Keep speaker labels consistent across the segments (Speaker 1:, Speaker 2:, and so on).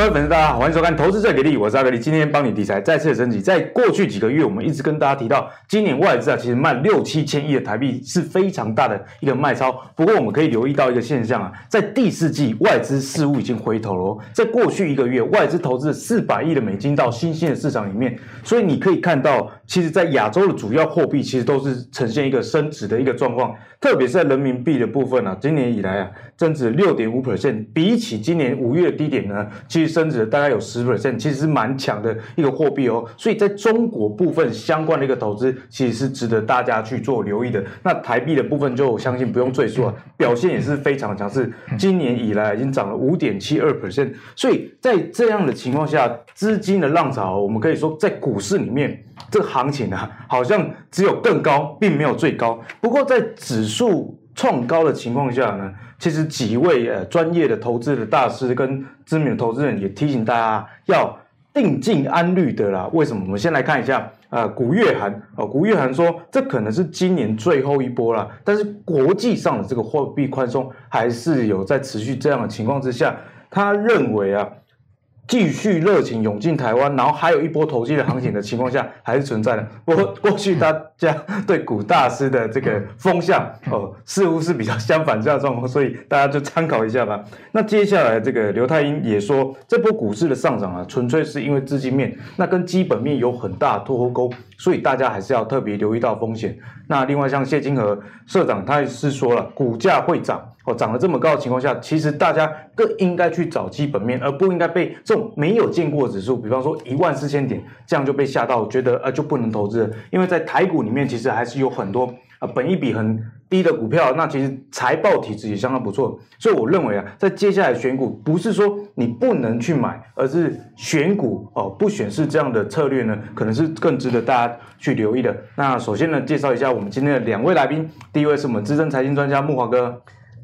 Speaker 1: 各位粉丝，大家好，欢迎收看《投资最给力》，我是阿格力，今天帮你理财再次升级。在过去几个月，我们一直跟大家提到，今年外资啊，其实卖六七千亿的台币是非常大的一个卖超。不过，我们可以留意到一个现象啊，在第四季，外资似乎已经回头了哦。在过去一个月，外资投资四百亿的美金到新兴的市场里面，所以你可以看到，其实，在亚洲的主要货币其实都是呈现一个升值的一个状况，特别是在人民币的部分啊，今年以来啊，增值六点五 percent，比起今年五月的低点呢，其实升值了大概有十 percent，其实是蛮强的一个货币哦。所以在中国部分相关的一个投资，其实是值得大家去做留意的。那台币的部分，就我相信不用赘述了，表现也是非常强势，今年以来已经涨了五点七二 percent。所以在这样的情况下，资金的浪潮，我们可以说在股市里面，这个行情啊，好像只有更高，并没有最高。不过在指数创高的情况下呢，其实几位呃专业的投资的大师跟知名的投资人也提醒大家要定静安虑的啦。为什么？我们先来看一下呃，古月涵哦，古月涵说这可能是今年最后一波了，但是国际上的这个货币宽松还是有在持续这样的情况之下，他认为啊。继续热情涌进台湾，然后还有一波投机的行情的情况下，还是存在的。不过 过去大家对股大师的这个风向哦，似乎是比较相反这样的状况，所以大家就参考一下吧。那接下来这个刘太英也说，这波股市的上涨啊，纯粹是因为资金面，那跟基本面有很大脱钩沟，所以大家还是要特别留意到风险。那另外像谢金河社长，他也是说了，股价会涨。哦，涨了这么高的情况下，其实大家更应该去找基本面，而不应该被这种没有见过的指数，比方说一万四千点这样就被吓到，觉得呃就不能投资。因为在台股里面，其实还是有很多啊、本一比很低的股票，那其实财报体质也相当不错。所以我认为啊，在接下来选股，不是说你不能去买，而是选股哦不选是这样的策略呢，可能是更值得大家去留意的。那首先呢，介绍一下我们今天的两位来宾，第一位是我们资深财经专家木华哥。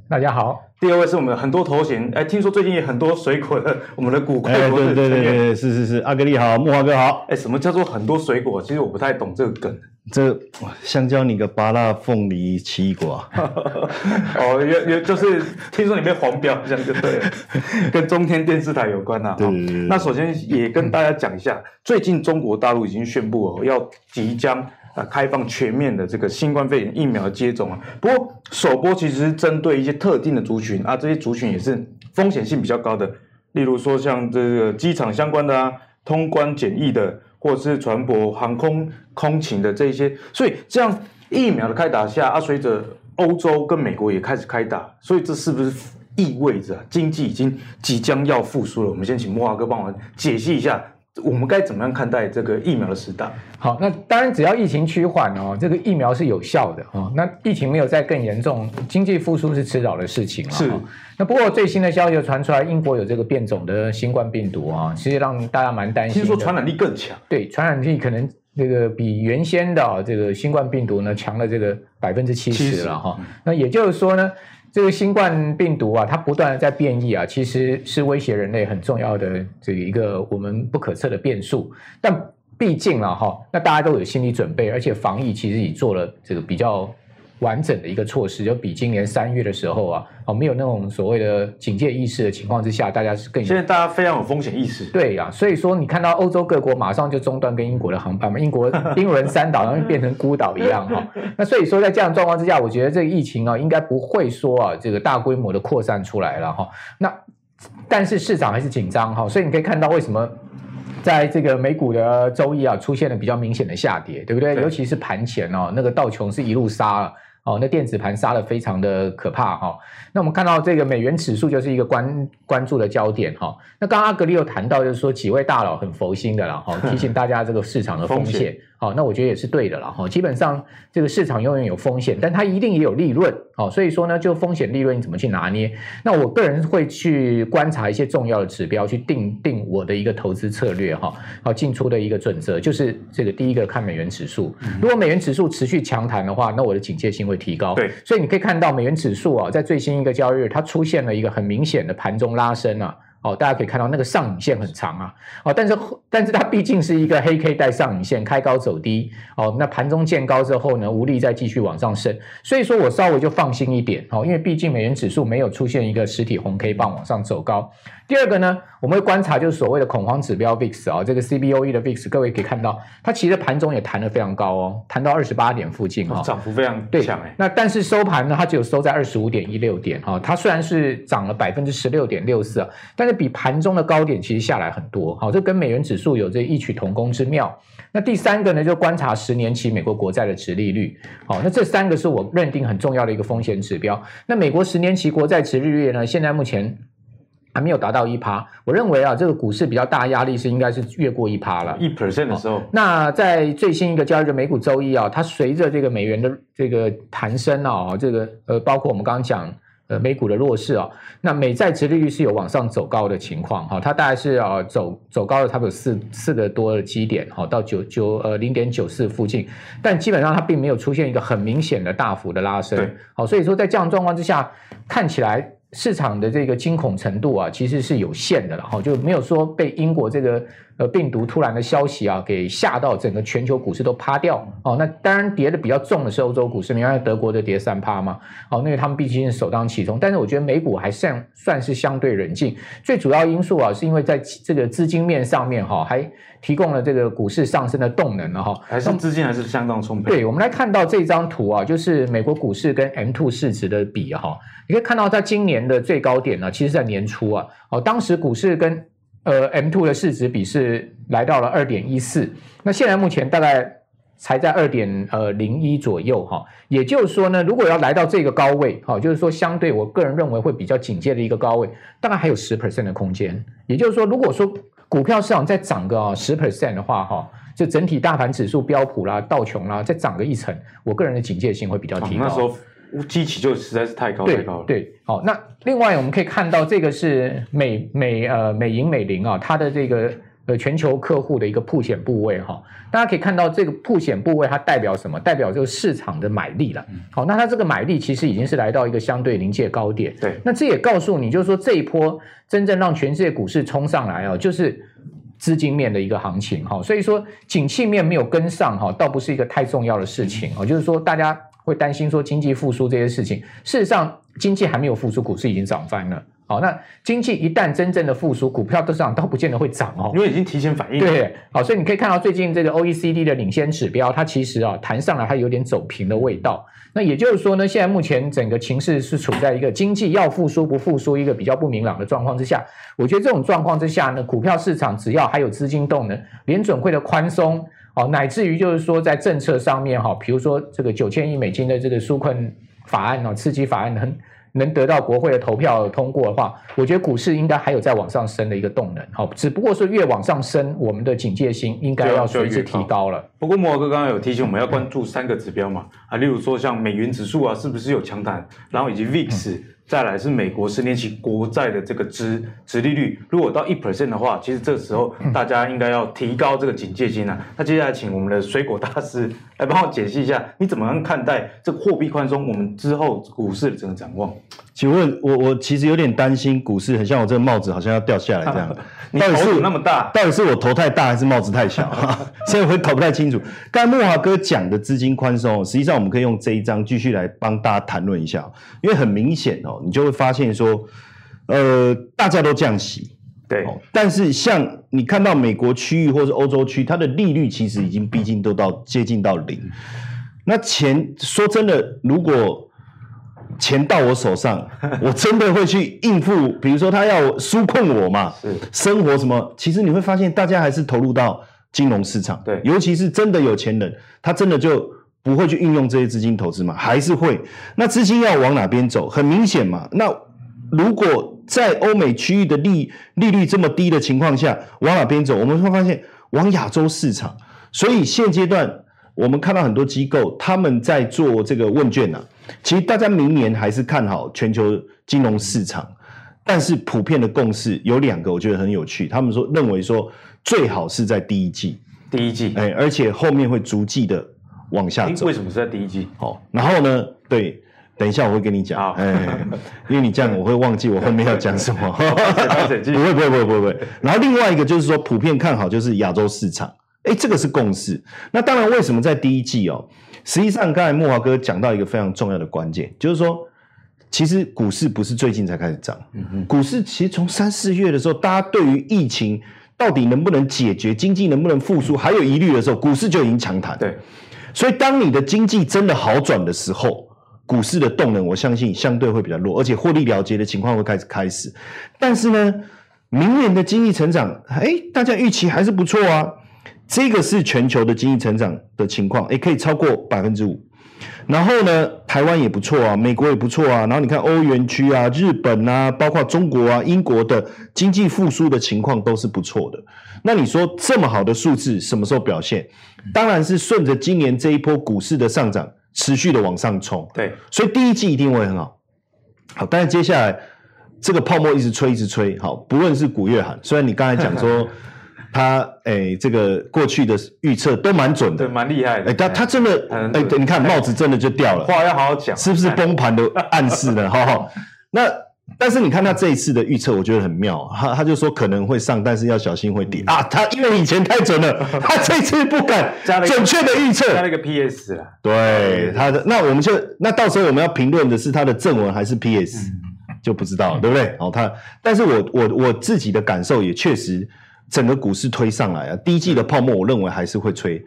Speaker 2: 大家好，
Speaker 1: 第二位是我们很多头衔，哎，听说最近也很多水果的，我们的股快
Speaker 3: 对对对对，是是是，阿格力好，木华哥好，
Speaker 1: 哎，什么叫做很多水果？其实我不太懂这个梗。
Speaker 3: 这，香蕉、你个芭乐、凤梨、奇异果。
Speaker 1: 哦，有有，就是听说你被黄标，这样就对了，跟中天电视台有关呐、啊。对，对，对，那首先也跟大家讲一下，嗯、最近中国大陆已经宣布哦，要即将。啊，开放全面的这个新冠肺炎疫苗的接种啊，不过首波其实是针对一些特定的族群啊，这些族群也是风险性比较高的，例如说像这个机场相关的啊，通关检疫的，或者是船舶、航空、空勤的这一些，所以这样疫苗的开打下啊，随着欧洲跟美国也开始开打，所以这是不是意味着经济已经即将要复苏了？我们先请莫华哥帮我解析一下。我们该怎么样看待这个疫苗的时代？
Speaker 2: 好，那当然只要疫情趋缓哦，这个疫苗是有效的哦。那疫情没有再更严重，经济复苏是迟早的事情。
Speaker 1: 是。
Speaker 2: 那不过最新的消息传出来，英国有这个变种的新冠病毒啊，其实让大家蛮担心。
Speaker 1: 听说传染力更强。
Speaker 2: 对，传染力可能这个比原先的这个新冠病毒呢强了这个百分之七十了哈。那也就是说呢。这个新冠病毒啊，它不断的在变异啊，其实是威胁人类很重要的这一个我们不可测的变数。但毕竟啊，哈，那大家都有心理准备，而且防疫其实也做了这个比较。完整的一个措施，就比今年三月的时候啊，哦，没有那种所谓的警戒意识的情况之下，大家是更。
Speaker 1: 现在大家非常有风险意识。
Speaker 2: 对呀、啊，所以说你看到欧洲各国马上就中断跟英国的航班嘛，英国 英伦三岛然后变成孤岛一样哈。那所以说在这样状况之下，我觉得这个疫情啊，应该不会说啊这个大规模的扩散出来了哈。那但是市场还是紧张哈，所以你可以看到为什么在这个美股的周一啊出现了比较明显的下跌，对不对？对，尤其是盘前哦，那个道琼是一路杀了。哦，那电子盘杀的非常的可怕哈、哦。那我们看到这个美元指数就是一个关关注的焦点哈、哦。那刚刚阿格里有谈到，就是说几位大佬很佛心的了哈，提醒大家这个市场的风险。好，那我觉得也是对的了哈。基本上这个市场永远有风险，但它一定也有利润。好，所以说呢，就风险利润你怎么去拿捏？那我个人会去观察一些重要的指标，去定定我的一个投资策略哈。好，进出的一个准则就是这个第一个看美元指数。如果美元指数持续强弹的话，那我的警戒性会提高。
Speaker 1: 对，
Speaker 2: 所以你可以看到美元指数啊，在最新一个交易日，它出现了一个很明显的盘中拉升啊。哦，大家可以看到那个上影线很长啊，哦，但是但是它毕竟是一个黑 K 带上影线，开高走低，哦，那盘中见高之后呢，无力再继续往上升，所以说我稍微就放心一点，哦，因为毕竟美元指数没有出现一个实体红 K 棒往上走高。第二个呢，我们会观察就是所谓的恐慌指标 VIX 啊、哦，这个 CBOE 的 VIX，各位可以看到，它其实盘中也弹得非常高哦，弹到二十八点附近哈、哦，
Speaker 1: 涨幅非常强哎。
Speaker 2: 那但是收盘呢，它只有收在二十五点一六点哈、哦，它虽然是涨了百分之十六点六四，但是比盘中的高点其实下来很多，好、哦，这跟美元指数有这异曲同工之妙。那第三个呢，就观察十年期美国国债的值利率，好、哦，那这三个是我认定很重要的一个风险指标。那美国十年期国债值利率呢，现在目前。还没有达到一趴，我认为啊，这个股市比较大压力是应该是越过一趴了，
Speaker 1: 一 percent 的时候。
Speaker 2: 那在最新一个交易日美股周一啊，它随着这个美元的这个弹升啊，这个呃，包括我们刚刚讲呃美股的弱势啊，那美债殖利率是有往上走高的情况哈，它大概是啊走走高了差不多四四个多的基点哈，到九九呃零点九四附近，但基本上它并没有出现一个很明显的大幅的拉升，好，所以说在这样状况之下，看起来。市场的这个惊恐程度啊，其实是有限的了哈，就没有说被英国这个呃病毒突然的消息啊给吓到，整个全球股市都趴掉哦。那当然跌的比较重的是欧洲股市，你看德国的跌三趴嘛，哦，那个他们毕竟是首当其冲。但是我觉得美股还算算是相对冷静，最主要因素啊是因为在这个资金面上面哈还。提供了这个股市上升的动能了哈，
Speaker 1: 还是资金还是相当充沛。
Speaker 2: 对，我们来看到这张图啊，就是美国股市跟 M two 市值的比哈，你可以看到在今年的最高点呢，其实在年初啊，哦，当时股市跟呃，M two 的市值比是来到了二点一四，那现在目前大概才在二点呃零一左右哈，也就是说呢，如果要来到这个高位哈，就是说相对我个人认为会比较警戒的一个高位，大概还有十 percent 的空间，也就是说，如果说股票市场再涨个十 percent 的话，哈，就整体大盘指数标普啦、道琼啦，再涨个一成，我个人的警戒性会比较提高。
Speaker 1: 基期就实在是太高太高了。
Speaker 2: 对，好，那另外我们可以看到，这个是美美呃美银美林啊，它的这个呃全球客户的一个曝险部位哈，大家可以看到这个曝险部位它代表什么？代表就是市场的买力了。好，那它这个买力其实已经是来到一个相对临界高点。
Speaker 1: 对，
Speaker 2: 那这也告诉你，就是说这一波。真正让全世界股市冲上来啊，就是资金面的一个行情哈，所以说景气面没有跟上哈，倒不是一个太重要的事情哦，就是说大家会担心说经济复苏这些事情，事实上经济还没有复苏，股市已经涨翻了。好，那经济一旦真正的复苏，股票都涨，倒不见得会涨哦，
Speaker 1: 因为已经提前反应。
Speaker 2: 对，好，所以你可以看到最近这个 OECD 的领先指标，它其实啊弹上来，它有点走平的味道。那也就是说呢，现在目前整个情势是处在一个经济要复苏不复苏一个比较不明朗的状况之下。我觉得这种状况之下呢，股票市场只要还有资金动能，联准会的宽松，哦，乃至于就是说在政策上面哈，比如说这个九千亿美金的这个纾困法案哦，刺激法案能。能得到国会的投票通过的话，我觉得股市应该还有再往上升的一个动能。好，只不过是越往上升，我们的警戒心应该要随之提高了。
Speaker 1: 不过慕驊哥刚刚有提醒我们要关注三个指标嘛，啊，例如说像美元指数啊，是不是有强弹，然后以及 VIX。嗯再来是美国十年期国债的这个殖殖利率，如果到一 percent 的话，其实这个时候大家应该要提高这个警戒心啊。那接下来请我们的水果大师 来帮我解析一下，你怎么样看待这个货币宽松？我们之后股市的整个展望？
Speaker 3: 请问我我其实有点担心股市，很像我这个帽子好像要掉下来这样。
Speaker 1: 你头有那么大，
Speaker 3: 到底是我头太大还是帽子太小？所以我会搞不太清楚。刚才慕驊哥讲的资金宽松，实际上我们可以用这一章继续来帮大家谈论一下，因为很明显哦，你就会发现说，呃，大家都降息，
Speaker 1: 对，
Speaker 3: 但是像你看到美国区域或是欧洲区，它的利率其实已经逼近都到接近到零。那钱说真的，如果钱到我手上，我真的会去应付。比如说，他要纾困我嘛，是生活什么？其实你会发现，大家还是投入到金融市场。
Speaker 1: 对，
Speaker 3: 尤其是真的有钱人，他真的就不会去运用这些资金投资嘛？还是会？那资金要往哪边走？很明显嘛。那如果在欧美区域的利利率这么低的情况下，往哪边走？我们会发现往亚洲市场。所以现阶段。我们看到很多机构他们在做这个问卷呢、啊，其实大家明年还是看好全球金融市场，但是普遍的共识有两个，我觉得很有趣。他们说认为说最好是在第一季，
Speaker 1: 第一季，
Speaker 3: 哎，而且后面会逐季的往下走。
Speaker 1: 为什么是在第一季？
Speaker 3: 好，然后呢，对，等一下我会跟你讲，哎，因为你这样我会忘记我后面要讲什么。不会不会不会不会。然后另外一个就是说，普遍看好就是亚洲市场，哎，这个是共识。那当然，为什么在第一季哦？实际上，刚才慕驊哥讲到一个非常重要的关键，就是说，其实股市不是最近才开始涨，股市其实从三四月的时候，大家对于疫情到底能不能解决、经济能不能复苏还有疑虑的时候，股市就已经强弹。
Speaker 1: 对，
Speaker 3: 所以当你的经济真的好转的时候，股市的动能，我相信相对会比较弱，而且获利了结的情况会开始开始。但是呢，明年的经济成长，哎，大家预期还是不错啊。这个是全球的经济成长的情况，也可以超过百分之五。然后呢，台湾也不错啊，美国也不错啊。然后你看欧元区啊、日本啊，包括中国啊、英国的经济复苏的情况都是不错的。那你说这么好的数字什么时候表现？当然是顺着今年这一波股市的上涨，持续的往上冲。
Speaker 1: 对，
Speaker 3: 所以第一季一定会很好。好，但是接下来这个泡沫一直吹，一直吹。好，不论是古月涵，虽然你刚才讲说。他哎、欸，这个过去的预测都蛮准的，
Speaker 1: 对，蛮厉害的。
Speaker 3: 哎、欸，他他真的哎、欸，你看帽子真的就掉了。
Speaker 1: 话要好好讲，
Speaker 3: 是不是崩盘的暗示呢？哈哈。那但是你看他这一次的预测，我觉得很妙。他他就说可能会上，但是要小心会跌、嗯、啊。他因为以前太准了，他这次不敢准确的预测。
Speaker 1: 加了一个 PS 了。
Speaker 3: 对，他的那我们就那到时候我们要评论的是他的正文还是 PS，、嗯、就不知道，对不对？哦，他，但是我我我自己的感受也确实。整个股市推上来啊，第一季的泡沫我认为还是会吹，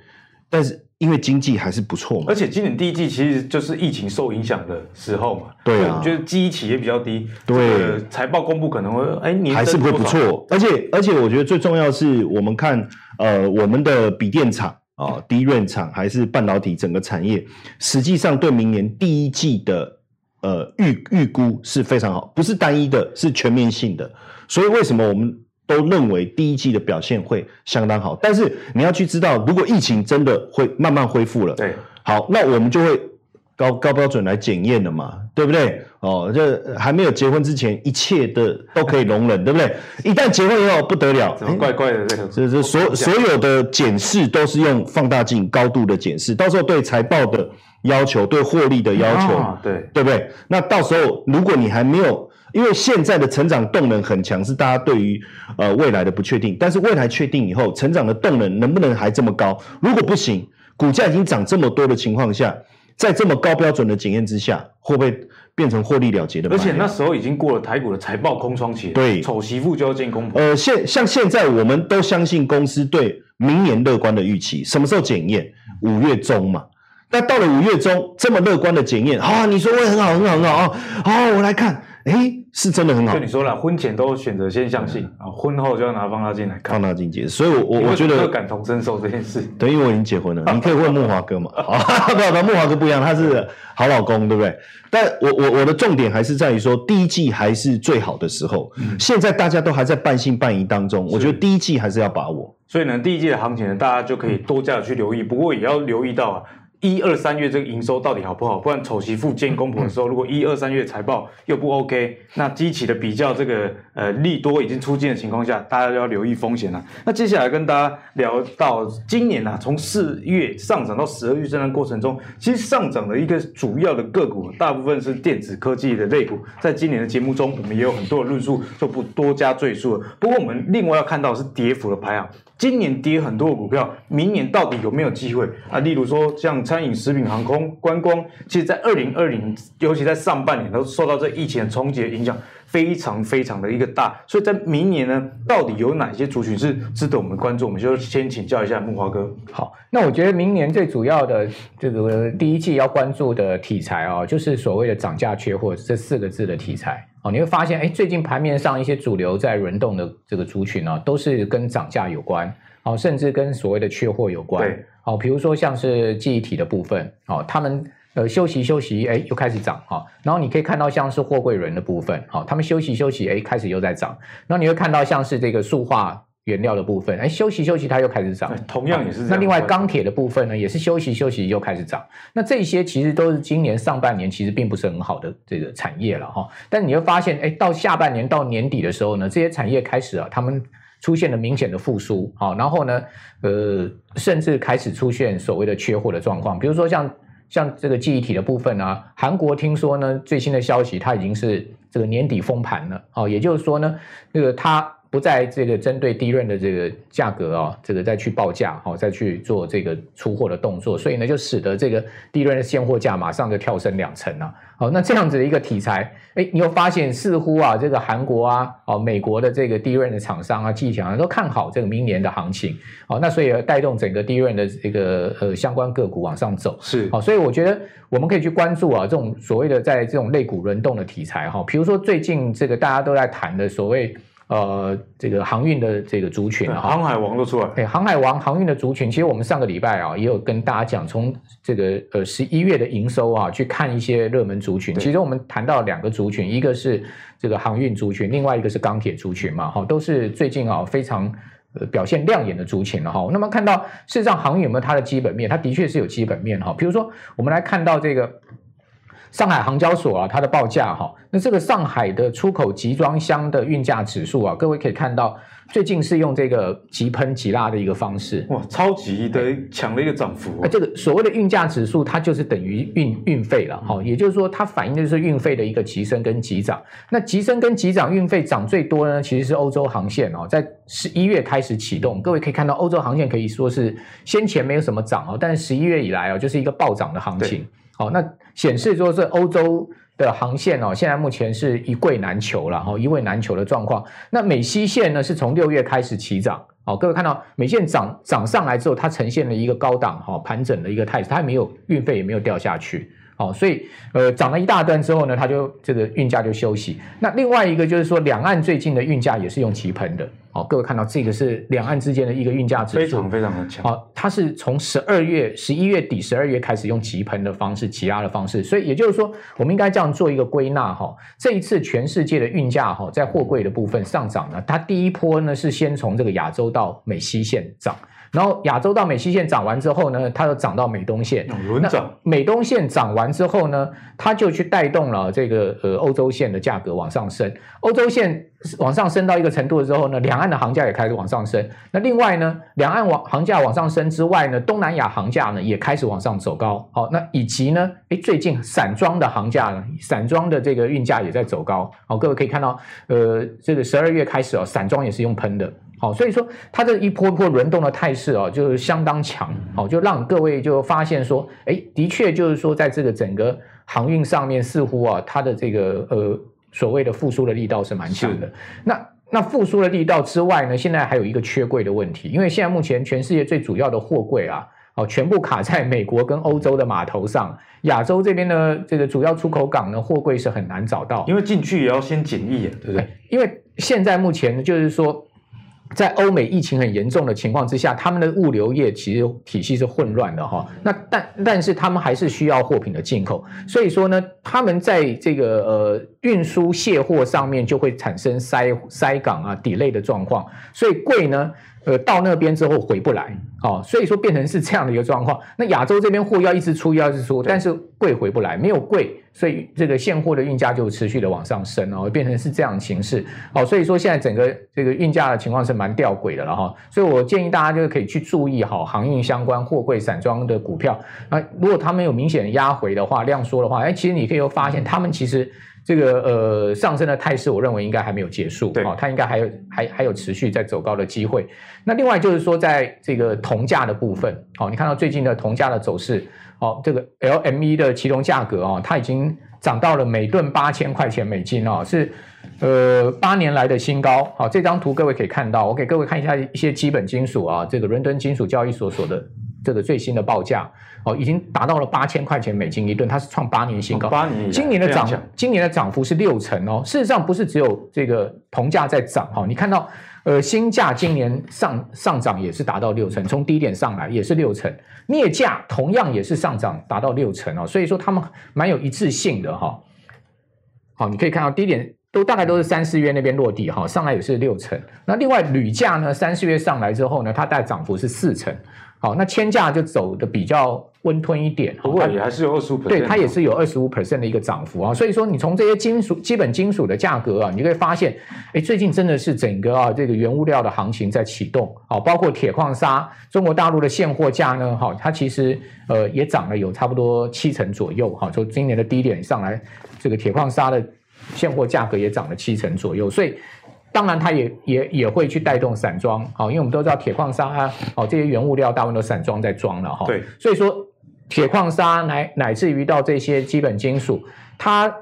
Speaker 3: 但是因为经济还是不错嘛，
Speaker 1: 而且今年第一季其实就是疫情受影响的时候嘛，
Speaker 3: 对啊，
Speaker 1: 就是基期也比较低，
Speaker 3: 对，
Speaker 1: 财报公布可能会哎，你
Speaker 3: 还是会不错，而且而且我觉得最重要的是我们看呃我们的笔电厂啊、DRAM 厂还是半导体整个产业，实际上对明年第一季的呃预预估是非常好，不是单一的，是全面性的，所以为什么我们？都认为第一季的表现会相当好，但是你要去知道，如果疫情真的会慢慢恢复了，
Speaker 1: 对，
Speaker 3: 好，那我们就会高高标准来检验了嘛，对不对？哦，这还没有结婚之前，一切的都可以容忍，对不对？一旦结婚以后不得了，
Speaker 1: 怎么怪怪的这个，
Speaker 3: 这这所所有的检视都是用放大镜高度的检视，到时候对财报的要求，对获利的要求，
Speaker 1: 啊、对
Speaker 3: 对不对？那到时候如果你还没有。因为现在的成长动能很强，是大家对于呃未来的不确定。但是未来确定以后，成长的动能能不能还这么高？如果不行，股价已经涨这么多的情况下，在这么高标准的检验之下，会不会变成获利了结的？
Speaker 1: 而且那时候已经过了台股的财报空窗期，
Speaker 3: 对，
Speaker 1: 丑媳妇就要见公婆。
Speaker 3: 呃，现像现在我们都相信公司对明年乐观的预期，什么时候检验？五月中嘛。那到了五月中，这么乐观的检验，啊，你说会很好，很好，很好啊！好，我来看。哎，是真的很好。
Speaker 1: 就你说了，婚前都选择先相信啊，婚后就要拿放大镜来看，
Speaker 3: 放大镜解释。所以我，我我觉得
Speaker 1: 感同身受这件事。
Speaker 3: 等于我已经结婚了，你可以问木华哥嘛。好，不不，慕驊哥不一样，他是好老公，对不对？但我我我的重点还是在于说，第一季还是最好的时候。嗯、现在大家都还在半信半疑当中，我觉得第一季还是要把握。
Speaker 1: 所以呢，第一季的行情呢，大家就可以多加的去留意。不过也要留意到啊。一二三月这个营收到底好不好？不然丑媳妇见公婆的时候，如果一二三月财报又不 OK，那激起的比较这个呃利多已经出尽的情况下，大家要留意风险了。那接下来跟大家聊到今年啊，从四月上涨到十二月这段过程中，其实上涨的一个主要的个股，大部分是电子科技的类股。在今年的节目中，我们也有很多的论述，就不多加赘述了。不过我们另外要看到是跌幅的排行。今年跌很多的股票，明年到底有没有机会啊？例如说像餐饮、食品、航空、观光，其实，在二零二零，尤其在上半年，都受到这疫情的冲击的影响，非常非常的一个大。所以在明年呢，到底有哪些族群是值得我们关注？我们就先请教一下木华哥。
Speaker 2: 好，那我觉得明年最主要的这个第一季要关注的题材啊、哦，就是所谓的涨价缺货这四个字的题材。哦，你会发现，哎，最近盘面上一些主流在轮动的这个族群呢、啊，都是跟涨价有关，哦，甚至跟所谓的缺货有关。对，哦，比如说像是记忆体的部分，哦，他们呃休息休息，哎，又开始涨，哈、哦，然后你可以看到像是货柜轮的部分，好、哦，他们休息休息，哎，开始又在涨，然后你会看到像是这个塑化。原料的部分，哎，休息休息，它又开始涨。
Speaker 1: 同样也是。
Speaker 2: 那另外钢铁的部分呢，也是休息休息又开始涨。那这些其实都是今年上半年其实并不是很好的这个产业了哈。但你会发现，哎，到下半年到年底的时候呢，这些产业开始啊，他们出现了明显的复苏。好，然后呢，呃，甚至开始出现所谓的缺货的状况。比如说像像这个记忆体的部分啊，韩国听说呢，最新的消息，它已经是这个年底封盘了，哦，也就是说呢，那个它。不再这个针对低润的这个价格啊，这个再去报价，好，再去做这个出货的动作，所以呢，就使得这个低润的现货价马上就跳升两成了。好，那这样子的一个题材，哎，你又发现似乎啊，这个韩国啊，哦，美国的这个 DRAM 的厂商啊，记忆厂商都看好这个明年的行情，好，那所以带动整个 DRAM 的这个呃相关个股往上走，
Speaker 1: 是，
Speaker 2: 好，所以我觉得我们可以去关注啊，这种所谓的在这种类股轮动的题材哈，比如说最近这个大家都在谈的所谓。呃，这个航运的这个族群，
Speaker 1: 航海王都出来。
Speaker 2: 对，航海王航运的族群，其实我们上个礼拜啊，也有跟大家讲，从这个呃十一月的营收啊，去看一些热门族群。其实我们谈到两个族群，一个是这个航运族群，另外一个是钢铁族群嘛，哈，都是最近啊非常呃表现亮眼的族群了哈。那么看到事实上航运有没有它的基本面？它的确是有基本面哈。比如说我们来看到这个。上海航交所啊，它的报价哈，那这个上海的出口集装箱的运价指数啊，各位可以看到，最近是用这个急喷急拉的一个方式，
Speaker 1: 哇，超级的强的一个涨幅。
Speaker 2: 那这个所谓的运价指数，它就是等于运运费了哈，也就是说，它反映的就是运费的一个急升跟急涨。那急升跟急涨，运费涨最多呢，其实是欧洲航线哦，在十一月开始启动。各位可以看到，欧洲航线可以说是先前没有什么涨哦，但是十一月以来哦，就是一个暴涨的行情。好，那显示说这欧洲的航线哦，现在目前是一柜难求了哈，一位难求的状况。那美西线呢，是从六月开始起涨，好，各位看到美线涨涨上来之后，它呈现了一个高档哈盘整的一个态势，它还没有运费也没有掉下去。好，所以呃涨了一大段之后呢，它就这个运价就休息。那另外一个就是说，两岸最近的运价也是用急喷的。好，各位看到这个是两岸之间的一个运价指数，
Speaker 1: 非常非常的强。
Speaker 2: 好，它是从十二月、十一月底、十二月开始用急喷的方式、挤压的方式。所以也就是说，我们应该这样做一个归纳哈。这一次全世界的运价哈，在货柜的部分上涨呢，它第一波呢是先从这个亚洲到美西线涨。然后亚洲到美西线涨完之后呢，它又涨到美东线，
Speaker 1: 轮涨。
Speaker 2: 美东线涨完之后呢，它就去带动了这个呃欧洲线的价格往上升。欧洲线往上升到一个程度之后呢，两岸的行价也开始往上升。那另外呢，两岸往行价往上升之外呢，东南亚行价呢也开始往上走高。好，那以及呢，诶，最近散装的行价呢，散装的这个运价也在走高。好，各位可以看到，呃，这个十二月开始哦，散装也是用喷的。好，所以说它这一波一波轮动的态势啊，就是相当强。好，就让各位就发现说，哎，的确就是说，在这个整个航运上面，似乎啊，它的这个呃所谓的复苏的力道是蛮强的。那那复苏的力道之外呢，现在还有一个缺柜的问题，因为现在目前全世界最主要的货柜啊，哦，全部卡在美国跟欧洲的码头上，亚洲这边呢这个主要出口港呢，货柜是很难找到，
Speaker 1: 因为进去也要先检疫，对不对？
Speaker 2: 因为现在目前就是说。在欧美疫情很严重的情况之下，他们的物流业其实体系是混乱的哈。那但但是他们还是需要货品的进口，所以说呢，他们在这个呃运输卸货上面就会产生塞塞港啊、delay 的状况，所以柜呢。呃，到那边之后回不来，哦，所以说变成是这样的一个状况。那亚洲这边货要一直出，要一直出，但是柜回不来，没有柜，所以这个现货的运价就持续的往上升哦，变成是这样的形式。哦，所以说现在整个这个运价的情况是蛮吊诡的了哈。所以我建议大家就是可以去注意好航运相关货柜散装的股票。那如果他们有明显的压回的话，量缩的话，哎，其实你可以发现他们其实。这个呃上升的态势，我认为应该还没有结束，对，哦，它应该还有还还有持续在走高的机会。那另外就是说，在这个铜价的部分，哦，你看到最近的铜价的走势，哦，这个 LME 的期铜价格哦，它已经涨到了每吨八千块钱美金哦，是呃八年来的新高。好，哦，这张图各位可以看到，我给各位看一下一些基本金属啊，这个伦敦金属交易所所的。这个最新的报价哦，已经达到了八千块钱美金一吨，它是创八年新高。
Speaker 1: 八年，
Speaker 2: 今年的涨，今年的涨幅是六成哦。事实上，不是只有这个铜价在涨哈，你看到呃，锌价今年上上涨也是达到六成，从低点上来也是六成。镍价同样也是上涨达到六成哦，所以说他们蛮有一致性的哈。好，你可以看到低点都大概都是三四月那边落地哈，上来也是六成。那另外铝价呢，三四月上来之后呢，它大概涨幅是四成。好，那铅价就走的比较温吞一点，
Speaker 1: 不过也还是有二十五 percent，
Speaker 2: 对，它也是有二十五 percent 的一个涨幅啊。所以说，你从这些金属基本金属的价格啊，你就可以发现，哎，最近真的是整个啊这个原物料的行情在启动，好，包括铁矿砂，中国大陆的现货价呢，哈，它其实呃也涨了有差不多七成左右，哈，从今年的低点上来，这个铁矿砂的现货价格也涨了七成左右，所以。当然，它也也也会去带动散装，好，因为我们都知道铁矿砂啊，好，这些原物料大部分都散装在装了哈。
Speaker 1: 对，
Speaker 2: 所以说铁矿砂乃乃至于到这些基本金属，它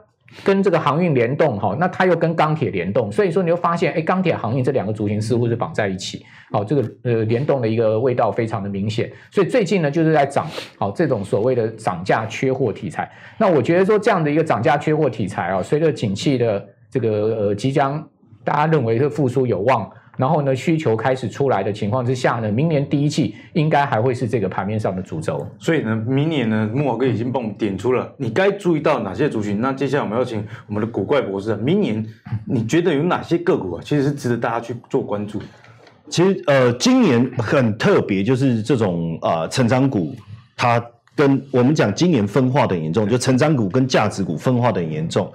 Speaker 2: 跟这个航运联动哈，那它又跟钢铁联动，所以说你会发现，哎，钢铁航运这两个族群似乎是绑在一起，好，这个呃联动的一个味道非常的明显。所以最近呢，就是在涨，好，这种所谓的涨价缺货题材。那我觉得说这样的一个涨价缺货题材啊，随着景气的这个呃即将。大家认为这复苏有望，然后呢，需求开始出来的情况之下呢，明年第一季应该还会是这个盘面上的主轴。
Speaker 1: 所以呢，明年呢，慕驊哥已经帮我们点出了你该注意到哪些族群。那接下来我们要请我们的古怪博士，明年你觉得有哪些个股啊，其实是值得大家去做关注？
Speaker 3: 其实呃，今年很特别，就是这种呃成长股，它跟我们讲今年分化的严重，就成长股跟价值股分化的严重。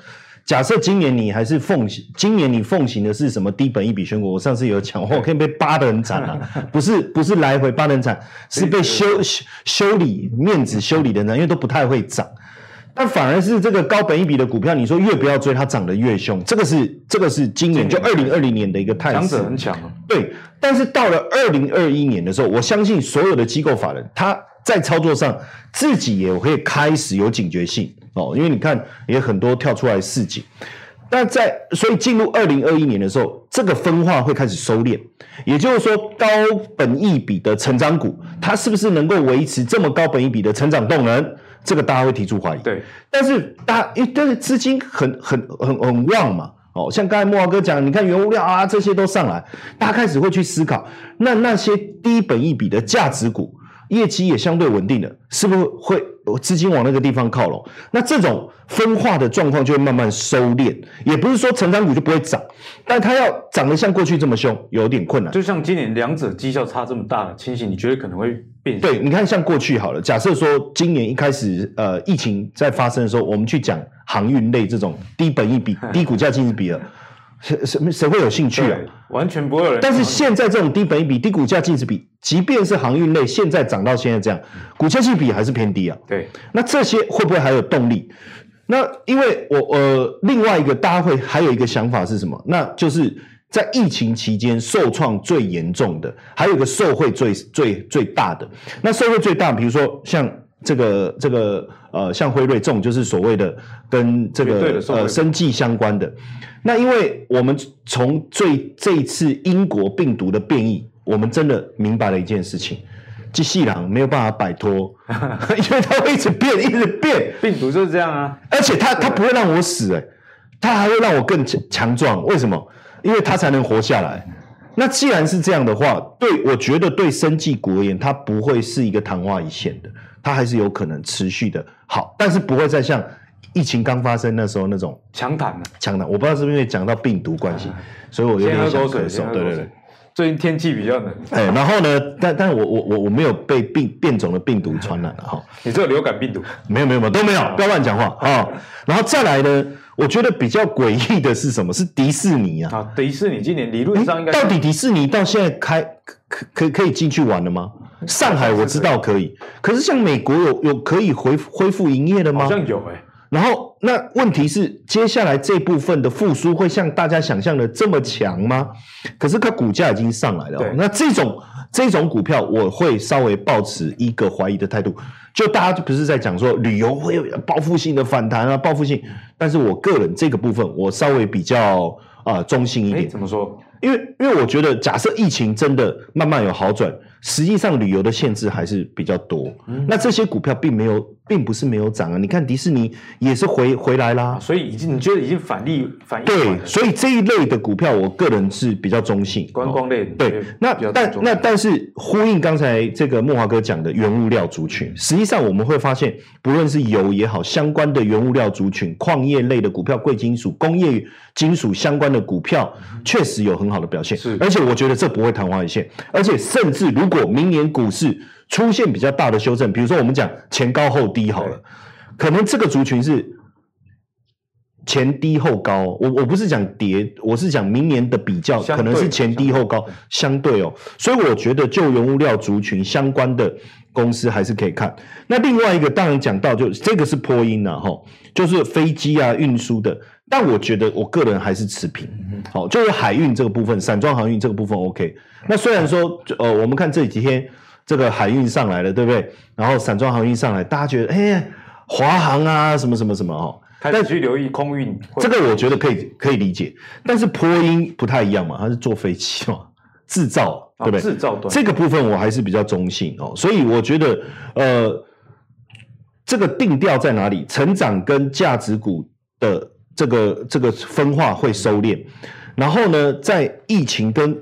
Speaker 3: 假设今年你还是奉行，今年你奉行的是什么低本一笔选股？我上次有讲过，可以被扒得很惨啊！不是不是来回扒得很惨，是被修修修理面子修理的人，因为都不太会涨。但反而是这个高本一笔的股票，你说越不要追，它涨得越凶。这个是这个是今年就二零二零年的一个态势，
Speaker 1: 强者很强啊。
Speaker 3: 对，但是到了二零二一年的时候，我相信所有的机构法人，他在操作上自己也会开始有警觉性。哦，因为你看也很多跳出来市井，但在所以进入二零二一年的时候，这个分化会开始收敛，也就是说高本益比的成长股，它是不是能够维持这么高本益比的成长动能？这个大家会提出怀疑。
Speaker 1: 对，
Speaker 3: 但是大家因为但是资金很很很很旺嘛，哦，像刚才莫华哥讲，你看原物料啊这些都上来，大家开始会去思考，那那些低本益比的价值股。业绩也相对稳定的，是不是会资金往那个地方靠拢？那这种分化的状况就会慢慢收敛，也不是说成长股就不会涨，但它要涨得像过去这么凶，有点困难。
Speaker 1: 就像今年两者绩效差这么大的情形，你觉得可能会变？
Speaker 3: 对，你看像过去好了，假设说今年一开始呃疫情在发生的时候，我们去讲航运类这种低本益比、低股价净值比了。谁谁谁会有兴趣啊？
Speaker 1: 完全不会有人。
Speaker 3: 但是现在这种低本益比、低股价净值比，即便是航运类，现在涨到现在这样，股价净比还是偏低啊。
Speaker 1: 对，
Speaker 3: 那这些会不会还有动力？那因为我呃，另外一个大家会还有一个想法是什么？那就是在疫情期间受创最严重的，还有一个受惠最最最大的。那受惠最大，比如说像这个这个呃，像辉瑞这种，就是所谓的跟这个呃生计相关的。那因为我们从最这一次英国病毒的变异，我们真的明白了一件事情：机器狼没有办法摆脱，因为它会一直变，一直变。
Speaker 1: 病毒就是这样啊，
Speaker 3: 而且它它不会让我死，诶，它还会让我更强强壮。为什么？因为它才能活下来。那既然是这样的话，对，我觉得对生技股而言，它不会是一个昙花一现的，它还是有可能持续的好，但是不会再像。疫情刚发生那时候那种
Speaker 1: 强弹了
Speaker 3: 强弹，我不知道是不是因为讲到病毒关系，嗯、所以我有点想咳嗽。对对对，
Speaker 1: 最近天气比较冷。
Speaker 3: 哎，然后呢？但但我我我我没有被病变种的病毒传染了哈。
Speaker 1: 你这个流感病毒？
Speaker 3: 没有没有没有都没有，不要乱讲话啊！然后再来呢？我觉得比较诡异的是什么？是迪士尼啊！
Speaker 1: 啊，迪士尼今年理论上应该
Speaker 3: 到底迪士尼到现在开可可可以进去玩了吗？上海我知道可以，可是像美国有有可以恢恢复营业的吗？
Speaker 1: 好像有哎、欸。
Speaker 3: 然后，那问题是，接下来这部分的复苏会像大家想象的这么强吗？可是它股价已经上来了，哦，那这种这种股票，我会稍微抱持一个怀疑的态度。就大家不是在讲说旅游会有报复性的反弹啊，报复性。但是我个人这个部分，我稍微比较啊、呃、中性一点。
Speaker 1: 怎么说？
Speaker 3: 因为因为我觉得，假设疫情真的慢慢有好转。实际上，旅游的限制还是比较多。嗯、那这些股票并没有，并不是没有涨啊。你看迪士尼也是回回来啦，
Speaker 1: 所以已经你觉得已经反利反应
Speaker 3: 对，所以这一类的股票，我个人是比较中性。
Speaker 1: 观光类、哦、
Speaker 3: 对，那但那但是呼应刚才这个慕驊哥讲的原物料族群，实际上我们会发现，不论是油也好，相关的原物料族群、矿业类的股票、贵金属、工业金属相关的股票，确实有很好的表现。是，而且我觉得这不会昙花一现，而且甚至。如果明年股市出现比较大的修正，比如说我们讲前高后低好了，可能这个族群是。前低后高，我我不是讲跌，我是讲明年的比较，可能是前低后高，相对哦，所以我觉得就原物料族群相关的公司还是可以看。那另外一个当然讲到就这个是波音了哈，就是飞机啊运输的，但我觉得我个人还是持平，好，就是海运这个部分，散装航运这个部分 OK。那虽然说呃，我们看这几天这个海运上来了，对不对？然后散装航运上来，大家觉得哎，华航啊什么什么什么哦。
Speaker 1: 但去留意空运，
Speaker 3: 这个我觉得可以可以理解，但是波音不太一样嘛，它是坐飞机嘛，制造对不对？
Speaker 1: 制造端
Speaker 3: 这个部分我还是比较中性哦，所以我觉得呃，这个定调在哪里？成长跟价值股的这个这个分化会收敛，然后呢，在疫情跟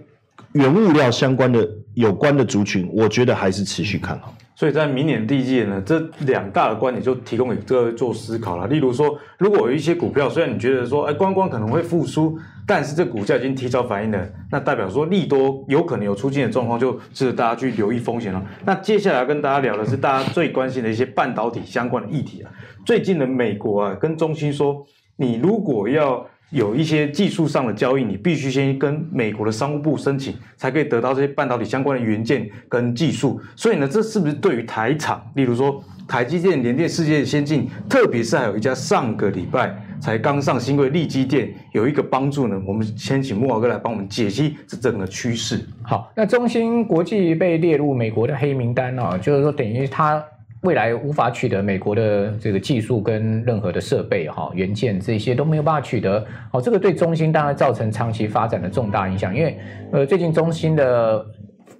Speaker 3: 原物料相关的有关的族群，我觉得还是持续看好。
Speaker 1: 所以在明年第一季呢，这两大的观点就提供给各位做思考了。例如说，如果有一些股票，虽然你觉得说，哎，观光可能会复苏，但是这股价已经提早反应了，那代表说利多有可能有出现的状况，就值得大家去留意风险了。那接下来要跟大家聊的是大家最关心的一些半导体相关的议题啊。最近的美国啊，跟中芯说，你如果要有一些技术上的交易，你必须先跟美国的商务部申请，才可以得到这些半导体相关的元件跟技术。所以呢，这是不是对于台厂，例如说台积电、联电、世界先进，特别是还有一家上个礼拜才刚上新贵利基电，有一个帮助呢？我们先请木华哥来帮我们解析这整个趋势。
Speaker 2: 好，那中芯国际被列入美国的黑名单啊，就是说等于它。未来无法取得美国的这个技术跟任何的设备哈元件这些都没有办法取得，好，这个对中芯当然造成长期发展的重大影响，因为呃最近中芯的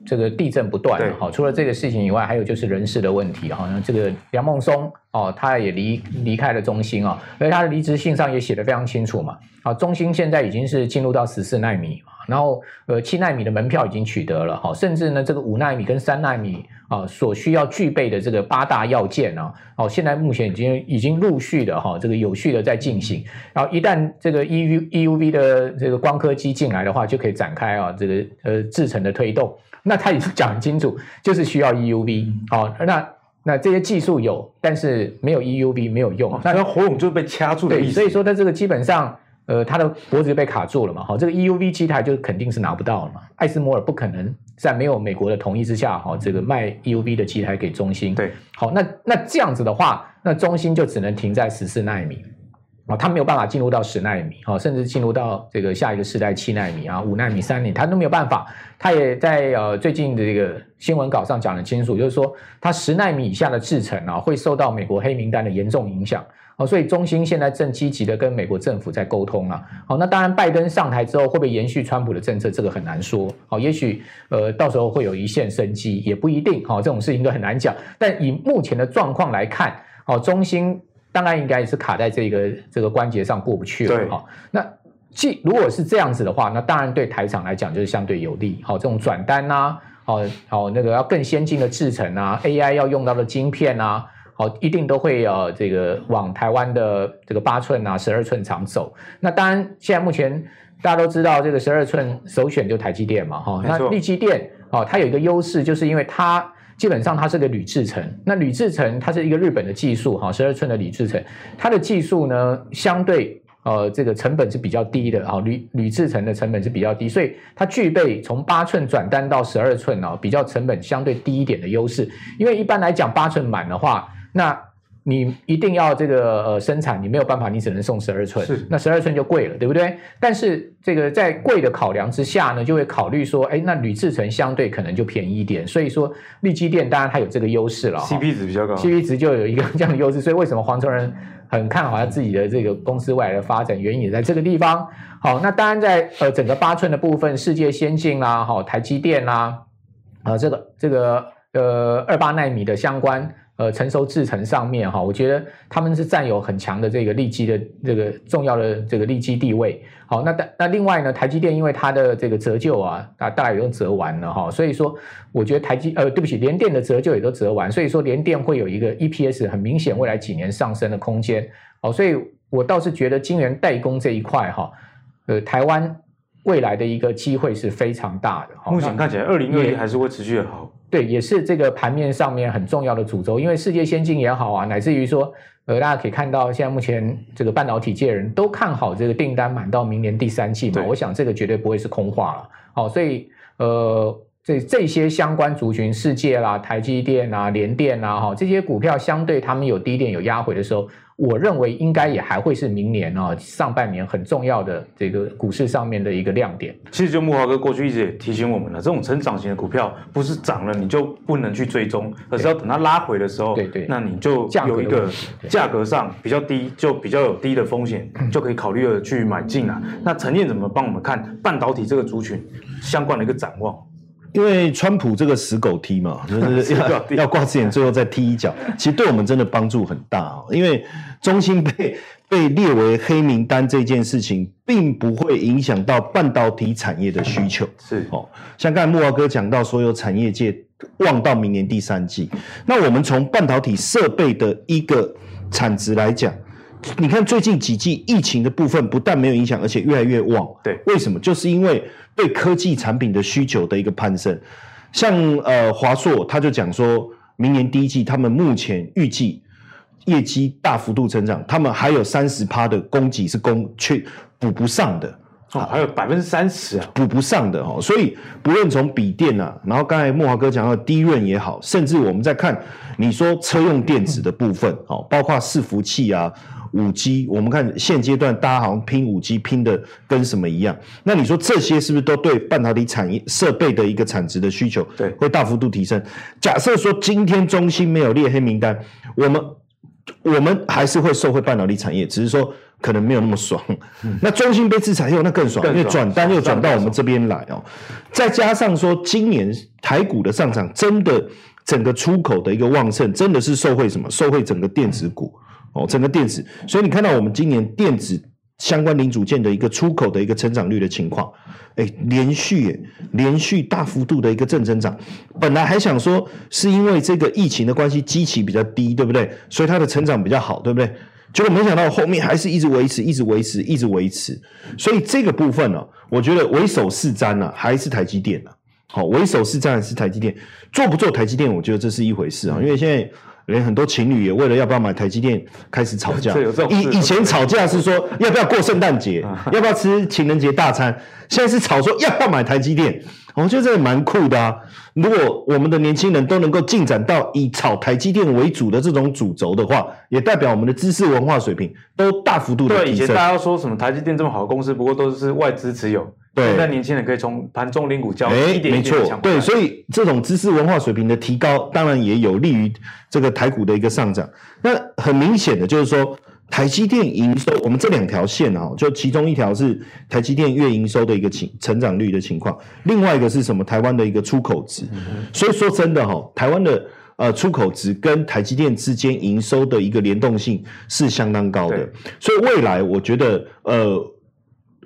Speaker 2: 这个地震不断，好，除了这个事情以外，还有就是人事的问题，好像这个梁孟松哦他也离离开了中芯啊，而他的离职信上也写得非常清楚嘛，好，中芯现在已经是进入到十四纳米。然后，呃，七纳米的门票已经取得了，好，甚至呢，这个五纳米跟三纳米啊，所需要具备的这个八大要件啊，哦，现在目前已经已经陆续的哈，这个有序的在进行。然后一旦这个 E U E U V 的这个光刻机进来的话，就可以展开啊，这个呃制程的推动。那他已经 讲很清楚，就是需要 E U V，好，那那这些技术有，但是没有 E U V 没有用，哦、
Speaker 1: 那火龙就被掐住的意思。
Speaker 2: 所以说，它这个基本上。呃，他的脖子就被卡住了嘛，好，这个 EUV 机台就肯定是拿不到了嘛。艾斯摩尔不可能在没有美国的同意之下，哈，这个卖 EUV 的机台给中兴。
Speaker 1: 对，
Speaker 2: 好，那那这样子的话，那中兴就只能停在十四纳米，啊，他没有办法进入到十纳米，哈，甚至进入到这个下一个世代七纳米啊，五纳米、三纳米，他都没有办法。他也在呃最近的这个新闻稿上讲得清楚，就是说他十纳米以下的制程啊，会受到美国黑名单的严重影响。哦，所以中芯现在正积极的跟美国政府在沟通啊。好，那当然，拜登上台之后会不会延续川普的政策，这个很难说。好，也许呃到时候会有一线生机，也不一定。好，这种事情都很难讲。但以目前的状况来看，好，中芯当然应该也是卡在这个这个关节上过不去了。好，那既如果是这样子的话，那当然对台厂来讲就是相对有利。好，这种转单呐，好，好那个要更先进的制程啊，AI 要用到的晶片啊。哦，一定都会呃，这个往台湾的这个八寸啊、十二寸厂走。那当然，现在目前大家都知道，这个十二寸首选就台积电嘛，哈。那力积电哦，它有一个优势，就是因为它基本上它是个铝制成。那铝制成它是一个日本的技术，哈，十二寸的铝制成，它的技术呢，相对呃这个成本是比较低的，啊，铝铝制成的成本是比较低，所以它具备从八寸转单到十二寸啊，比较成本相对低一点的优势。因为一般来讲，八寸满的话，那你一定要这个呃生产，你没有办法，你只能送十二寸，是那十二寸就贵了，对不对？但是这个在贵的考量之下呢，就会考虑说，哎，那铝制成相对可能就便宜一点，所以说力积电当然它有这个优势了
Speaker 1: ，CP 值比较高
Speaker 2: ，CP 值就有一个这样的优势，所以为什么黄崇仁很看好他自己的这个公司未来的发展，原因也在这个地方。好，那当然在呃整个八寸的部分，世界先进啦，好，台积电啦，啊这个这个呃二八纳米的相关。呃，成熟制程上面哈，我觉得他们是占有很强的这个利基的这个重要的这个利基地位。好，那但那另外呢，台积电因为它的这个折旧啊，大大概也都折完了哈，所以说我觉得台积呃，对不起，联电的折旧也都折完，所以说联电会有一个 EPS 很明显未来几年上升的空间。好，所以我倒是觉得晶圆代工这一块哈，呃，台湾未来的一个机会是非常大的。
Speaker 1: 目前看起来，二零二一还是会持续的好。
Speaker 2: 对，也是这个盘面上面很重要的主轴，因为世界先进也好啊，乃至于说，呃，大家可以看到，现在目前这个半导体界人都看好这个订单满到明年第三季嘛，我想这个绝对不会是空话了。好，所以呃。这这些相关族群，世界啦、台积电啊、联电啊，哈，这些股票相对他们有低点有压回的时候，我认为应该也还会是明年啊上半年很重要的这个股市上面的一个亮点。
Speaker 1: 其实就木华哥过去一直也提醒我们了，这种成长型的股票不是涨了你就不能去追踪，而是要等它拉回的时候，
Speaker 2: 对对，
Speaker 1: 那你就有一个价格上比较低，就比较有低的风险，就可以考虑的去买进啊。那陈燕怎么帮我们看半导体这个族群相关的一个展望？
Speaker 3: 因为川普这个死狗踢嘛，就是要要挂之前最后再踢一脚，其实对我们真的帮助很大哦。因为中芯被 被列为黑名单这件事情，并不会影响到半导体产业的需求。
Speaker 1: 是哦，
Speaker 3: 像刚才木华哥讲到，所有产业界望到明年第三季，那我们从半导体设备的一个产值来讲。你看最近几季疫情的部分不但没有影响，而且越来越旺。
Speaker 1: 对，
Speaker 3: 为什么？就是因为对科技产品的需求的一个攀升。像呃华硕，他就讲说，明年第一季他们目前预计业绩大幅度成长，他们还有三十趴的供给是供却补不上的。
Speaker 1: 哦，还有百分之三十啊，
Speaker 3: 补不上的哦。所以不论从笔电啊，然后刚才慕驊哥讲到低润也好，甚至我们在看你说车用电子的部分哦，包括伺服器啊。五 G，我们看现阶段大家好像拼五 G 拼的跟什么一样？那你说这些是不是都对半导体产业设备的一个产值的需求，对，会大幅度提升？假设说今天中芯没有列黑名单，我们我们还是会受惠半导体产业，只是说可能没有那么爽。嗯、那中芯被制裁后，那更爽，更爽因为转单又转到我们这边来哦。再加上说今年台股的上涨，真的整个出口的一个旺盛，真的是受惠什么？受惠整个电子股。哦，整个电子，所以你看到我们今年电子相关零组件的一个出口的一个成长率的情况，哎，连续连续大幅度的一个正增长。本来还想说是因为这个疫情的关系，基期比较低，对不对？所以它的成长比较好，对不对？结果没想到后面还是一直维持，一直维持，一直维持。所以这个部分呢、啊，我觉得唯首是瞻呢，还是台积电呢、啊？好，唯首是瞻还是台积电？做不做台积电，我觉得这是一回事啊，因为现在。连很多情侣也为了要不要买台积电开始吵架。以以前吵架是说要不要过圣诞节，要不要吃情人节大餐，现在是吵说要不要买台积电。我觉得这也蛮酷的啊！如果我们的年轻人都能够进展到以炒台积电为主的这种主轴的话，也代表我们的知识文化水平都大幅度的提升。对，以前大
Speaker 1: 家说什么台积电这么好的公司，不过都是外资持有。对，现在年轻人可以从盘中零股交易一点一点抢。
Speaker 3: 没错，对，所以这种知识文化水平的提高，当然也有利于这个台股的一个上涨。那很明显的就是说，台积电营收，我们这两条线啊，就其中一条是台积电月营收的一个情成长率的情况，另外一个是什么？台湾的一个出口值。嗯、所以说真的哈，台湾的呃出口值跟台积电之间营收的一个联动性是相当高的。所以未来我觉得呃。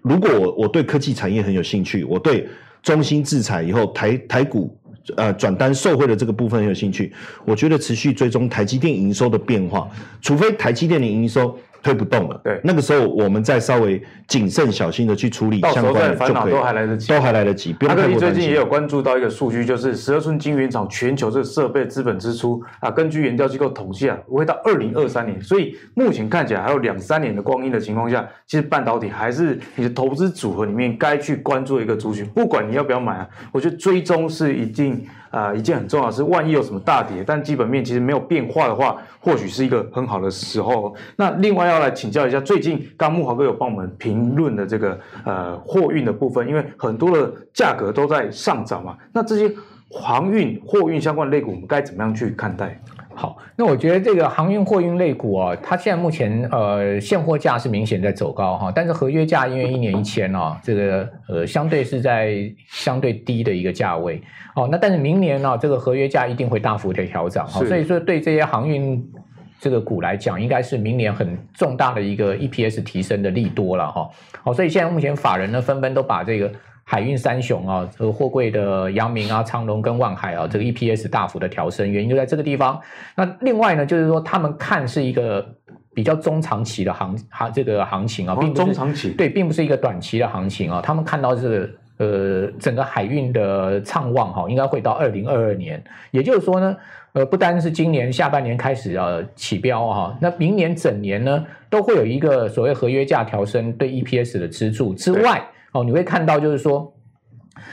Speaker 3: 如果我我对科技产业很有兴趣，我对中芯制裁以后台台股呃转单受贿的这个部分很有兴趣，我觉得持续追踪台积电营收的变化，除非台积电的营收。推不动了，对，那个时候我们再稍微谨慎小心的去处理相关的，
Speaker 1: 烦恼都还来得及，
Speaker 3: 都还来得及。
Speaker 1: 阿哥，你最近也有关注到一个数据，就是十二寸晶圆厂全球这个设备资本支出啊，根据研究机构统计啊，会到二零二三年，所以目前看起来还有两三年的光阴的情况下，其实半导体还是你的投资组合里面该去关注的一个族群，不管你要不要买啊，我觉得追踪是一定。啊、一件很重要的是，万一有什么大跌，但基本面其实没有变化的话，或许是一个很好的时候。那另外要来请教一下，最近刚木华哥有帮我们评论的这个呃货运的部分，因为很多的价格都在上涨嘛，那这些航运、货运相关的类股，我们该怎么样去看待？
Speaker 2: 好，那我觉得这个航运货运类股啊，它现在目前呃现货价是明显在走高哈，但是合约价因为一年一签啊，这个呃相对是在相对低的一个价位。哦，那但是明年呢，这个合约价一定会大幅的调整哈，所以说对这些航运这个股来讲，应该是明年很重大的一个 EPS 提升的利多了哈。好，所以现在目前法人呢纷纷都把这个。海运三雄啊，这个货柜的阳明啊、长隆跟万海啊，这个 EPS 大幅的调升，原因就在这个地方。那另外呢，就是说他们看是一个比较中长期的行行这个行情啊，并不是
Speaker 1: 中长期，
Speaker 2: 对，并不是一个短期的行情啊。他们看到这个呃，整个海运的畅旺哈，应该会到二零二二年。也就是说呢，呃，不单是今年下半年开始呃起标哈，那明年整年呢都会有一个所谓合约价调升对 EPS 的资助之外，哦，你会看到就是说，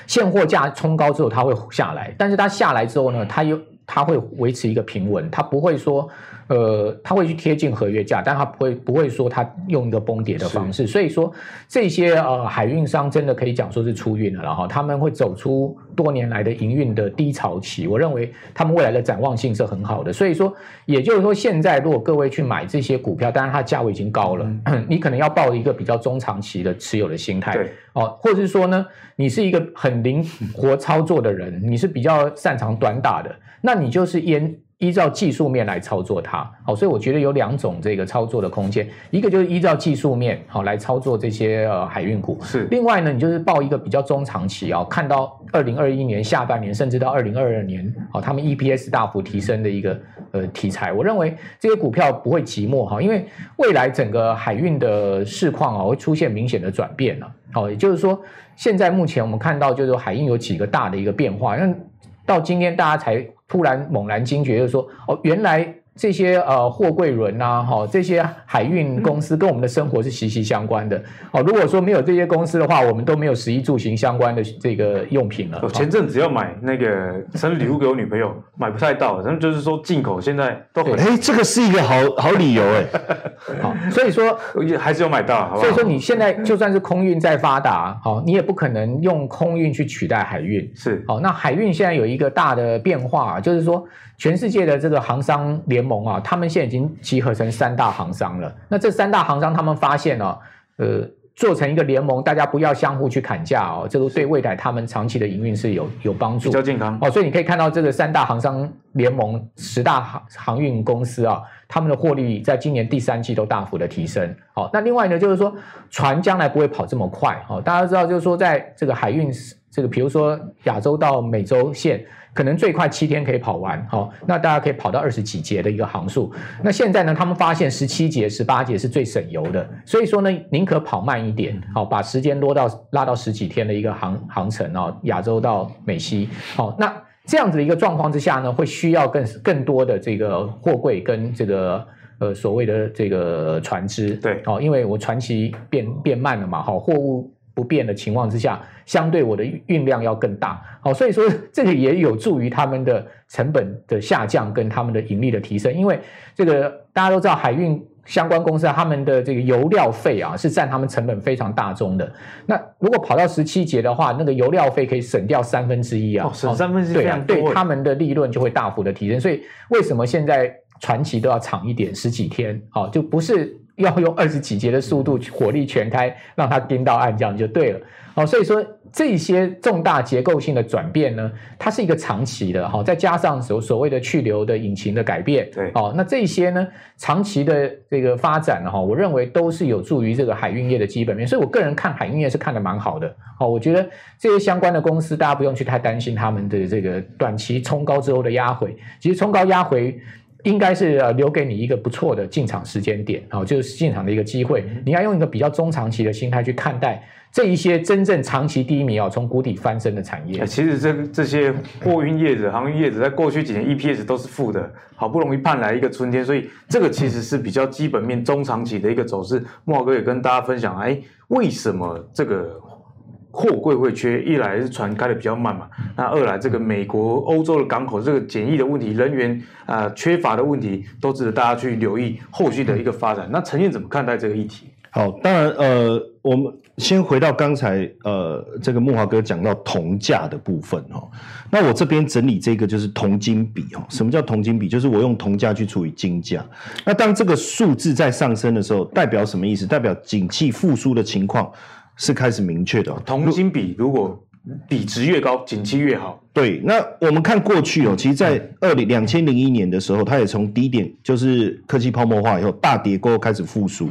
Speaker 2: 现货价冲高之后它会下来，但是它下来之后呢，它又它会维持一个平稳，它不会说。呃，它会去贴近合约价，但它不会不会说它用一个崩跌的方式，所以说这些呃海运商真的可以讲说是出运了，然后他们会走出多年来的营运的低潮期，我认为他们未来的展望性是很好的，所以说也就是说现在如果各位去买这些股票，当然它价位已经高了，嗯、你可能要抱一个比较中长期的持有的心态，对。哦，或者是说呢，你是一个很灵活操作的人，你是比较擅长短打的，那你就是沿。依照技术面来操作它，好，所以我觉得有两种这个操作的空间，一个就是依照技术面好来操作这些呃海运股，是。另外呢，你就是报一个比较中长期啊，看到二零二一年下半年，甚至到二零二二年，好，他们 EPS 大幅提升的一个呃题材，我认为这些股票不会寂寞哈，因为未来整个海运的市况啊会出现明显的转变了，好，也就是说，现在目前我们看到就是海运有几个大的一个变化，那到今天大家才。突然猛然惊觉，就是说，哦，原来。这些呃货柜轮呐，哈，这些海运公司跟我们的生活是息息相关的。哦，如果说没有这些公司的话，我们都没有食衣住行相关的这个用品了。
Speaker 1: 我前阵子要买那个生日礼物给我女朋友，买不太到，他们就是说进口现在都很。
Speaker 3: 哎，这个是一个好好理由哎。
Speaker 2: 好，所以说
Speaker 1: 还是有买到，好好？
Speaker 2: 所以说你现在就算是空运再发达，好，你也不可能用空运去取代海运。
Speaker 1: 是。
Speaker 2: 好，那海运现在有一个大的变化，就是说。全世界的这个航商联盟啊，他们现在已经集合成三大航商了。那这三大航商，他们发现呢、啊，呃，做成一个联盟，大家不要相互去砍价哦，这个对未来他们长期的营运是有有帮助，
Speaker 1: 比较健康
Speaker 2: 哦。所以你可以看到这个三大航商联盟十大航航运公司啊，他们的获利在今年第三季都大幅的提升。好，那另外呢，就是说船将来不会跑这么快。哦，大家知道，就是说在这个海运这个，比如说亚洲到美洲线。可能最快七天可以跑完，好，那大家可以跑到二十几节的一个航速。那现在呢，他们发现十七节、十八节是最省油的，所以说呢，宁可跑慢一点，好，把时间拖到拉到十几天的一个航航程哦，亚洲到美西，好，那这样子的一个状况之下呢，会需要更更多的这个货柜跟这个呃所谓的这个船只，
Speaker 1: 对，
Speaker 2: 哦，因为我船期变变慢了嘛，好，货物。不变的情况之下，相对我的运量要更大，好，所以说这个也有助于他们的成本的下降跟他们的盈利的提升，因为这个大家都知道，海运相关公司他们的这个油料费啊是占他们成本非常大宗的。那如果跑到十七节的话，那个油料费可以省掉三分之一啊，
Speaker 1: 哦，省三分之一，
Speaker 2: 对啊，对他们的利润就会大幅的提升。所以为什么现在传奇都要长一点，十几天，好，就不是。要用二十几节的速度，火力全开，让它盯到岸，这样就对了。好，所以说这些重大结构性的转变呢，它是一个长期的哈，再加上所所谓的去留的引擎的改变，
Speaker 1: 对，
Speaker 2: 哦，那这些呢，长期的这个发展哈，我认为都是有助于这个海运业的基本面。所以我个人看海运业是看得蛮好的。好，我觉得这些相关的公司，大家不用去太担心他们的这个短期冲高之后的压回。其实冲高压回。应该是呃留给你一个不错的进场时间点，好，就是进场的一个机会。你要用一个比较中长期的心态去看待这一些真正长期低迷啊，从谷底翻身的产业。
Speaker 1: 其实这这些货运业者、航运业者在过去几年 EPS 都是负的，好不容易盼来一个春天，所以这个其实是比较基本面中长期的一个走势。莫哥也跟大家分享，哎，为什么这个？货柜会缺，一来是船开的比较慢嘛，那二来这个美国、欧洲的港口这个检疫的问题、人员啊、呃、缺乏的问题，都值得大家去留意后续的一个发展。那陈燕怎么看待这个议题？
Speaker 3: 好，当然呃，我们先回到刚才呃，这个木华哥讲到铜价的部分哈。那我这边整理这个就是铜金比哈。什么叫铜金比？就是我用铜价去除以金价。那当这个数字在上升的时候，代表什么意思？代表景气复苏的情况。是开始明确的，
Speaker 1: 铜金比如果比值越高，景气越好。
Speaker 3: 对，那我们看过去哦，其实，在二零两千零一年的时候，它也从低点，就是科技泡沫化以后大跌过后开始复苏。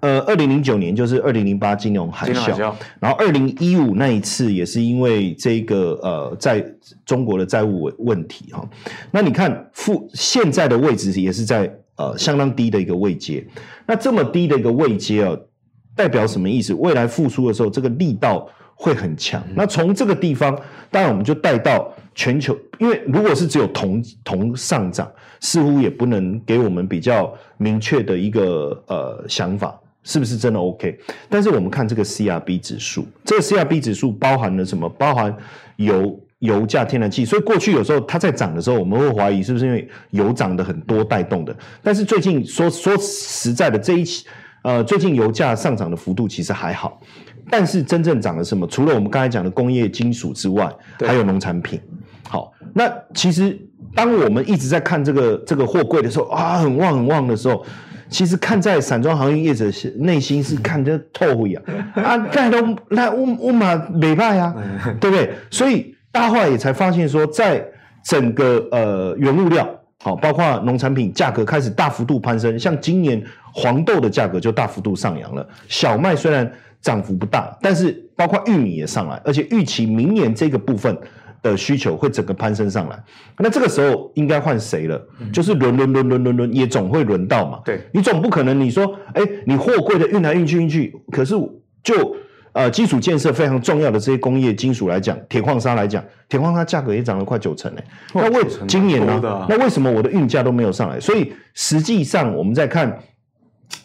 Speaker 3: 呃，二零零九年就是二零零八金融海啸，然后二零一五那一次也是因为这个呃，在中国的债务问题哈。那你看，负现在的位置也是在呃相当低的一个位阶。那这么低的一个位阶啊。代表什么意思？未来复苏的时候，这个力道会很强。那从这个地方，当然我们就带到全球，因为如果是只有铜铜上涨，似乎也不能给我们比较明确的一个呃想法，是不是真的 OK？但是我们看这个 CRB 指数，这个 CRB 指数包含了什么？包含油。油价、天然气，所以过去有时候它在涨的时候，我们会怀疑是不是因为油涨的很多带动的。但是最近说说实在的，这一期呃，最近油价上涨的幅度其实还好。但是真正涨了什么？除了我们刚才讲的工业金属之外，还有农产品。好，那其实当我们一直在看这个这个货柜的时候啊，很旺很旺的时候，其实看在散装航运业者内心是看得透呀。啊，盖都那乌乌马美败啊，对不对？所以。大后来也才发现说，在整个呃原物料好，包括农产品价格开始大幅度攀升，像今年黄豆的价格就大幅度上扬了。小麦虽然涨幅不大，但是包括玉米也上来，而且预期明年这个部分的需求会整个攀升上来。那这个时候应该换谁了？就是轮轮轮轮轮轮，也总会轮到嘛。对，你总不可能你说，哎，你货柜的运来运去运去，可是就。呃，基础建设非常重要的这些工业金属来讲，铁矿砂来讲，铁矿砂价格也涨了快九成呢。那为今年呢？那为什么我的运价都没有上来？所以实际上我们在看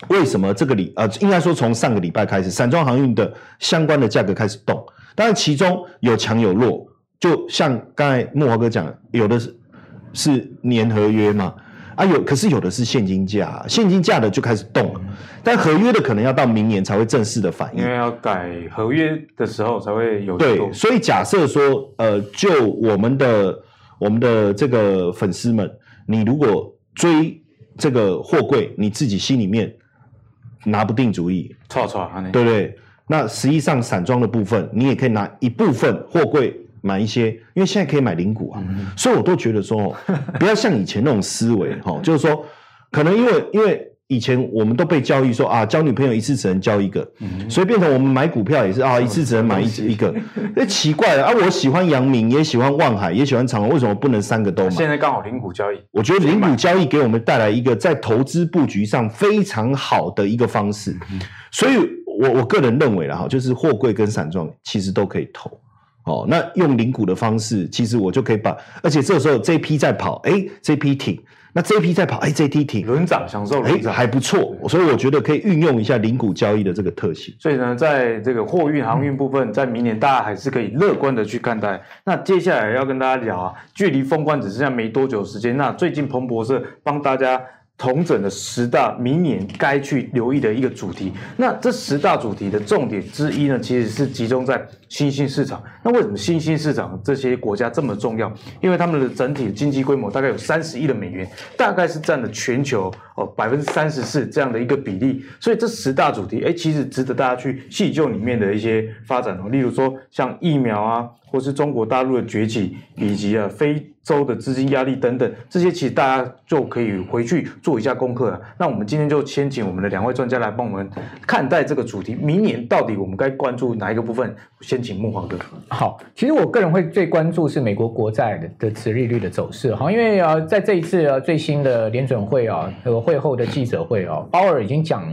Speaker 3: 为什么这个礼呃，应该说从上个礼拜开始，散装航运的相关的价格开始动。当然其中有强有弱，就像刚才木华哥讲的，有的是是年合约嘛。啊有，可是有的是现金价，现金价的就开始动了，但合约的可能要到明年才会正式的反应，
Speaker 1: 因为要改合约的时候才会有。
Speaker 3: 对，所以假设说，呃，就我们的我们的这个粉丝们，你如果追这个货柜，你自己心里面拿不定主意，
Speaker 1: 错错，
Speaker 3: 对不对？那实际上散装的部分，你也可以拿一部分货柜。买一些，因为现在可以买零股啊，嗯、所以我都觉得说，不要像以前那种思维哈，就是说，可能因为因为以前我们都被教育说啊，交女朋友一次只能交一个，嗯、所以变成我们买股票也是啊，一次只能买一一个，哎，奇怪了啊，我喜欢阳明，也喜欢望海，也喜欢长隆，为什么不能三个都买？
Speaker 1: 现在刚好零股交易，
Speaker 3: 我觉得零股交易给我们带来一个在投资布局上非常好的一个方式，嗯、所以我我个人认为了哈，就是货柜跟散装其实都可以投。哦，那用零股的方式，其实我就可以把，而且这时候这一批在跑，哎，这一批停，那这一批在跑，哎，这一批停，
Speaker 1: 轮涨享受轮涨，
Speaker 3: 哎，还不错，所以我觉得可以运用一下零股交易的这个特性。
Speaker 1: 所以呢，在这个货运航运部分，在明年大家还是可以乐观的去看待。那接下来要跟大家聊啊，距离封关只剩下没多久时间，那最近彭博社帮大家。统整的十大明年该去留意的一个主题，那这十大主题的重点之一呢，其实是集中在新兴市场。那为什么新兴市场这些国家这么重要？因为他们的整体经济规模大概有三十亿的美元，大概是占了全球哦百分之三十四这样的一个比例。所以这十大主题，哎，其实值得大家去细究里面的一些发展哦。例如说像疫苗啊，或是中国大陆的崛起，以及啊非。洲的资金压力等等，这些其实大家就可以回去做一下功课了。那我们今天就先请我们的两位专家来帮我们看待这个主题。明年到底我们该关注哪一个部分？先请慕驊哥。
Speaker 2: 好，其实我个人会最关注是美国国债的的殖利率的走势。哈，因为啊，在这一次啊最新的联准会啊这个会后的记者会啊，鲍尔已经讲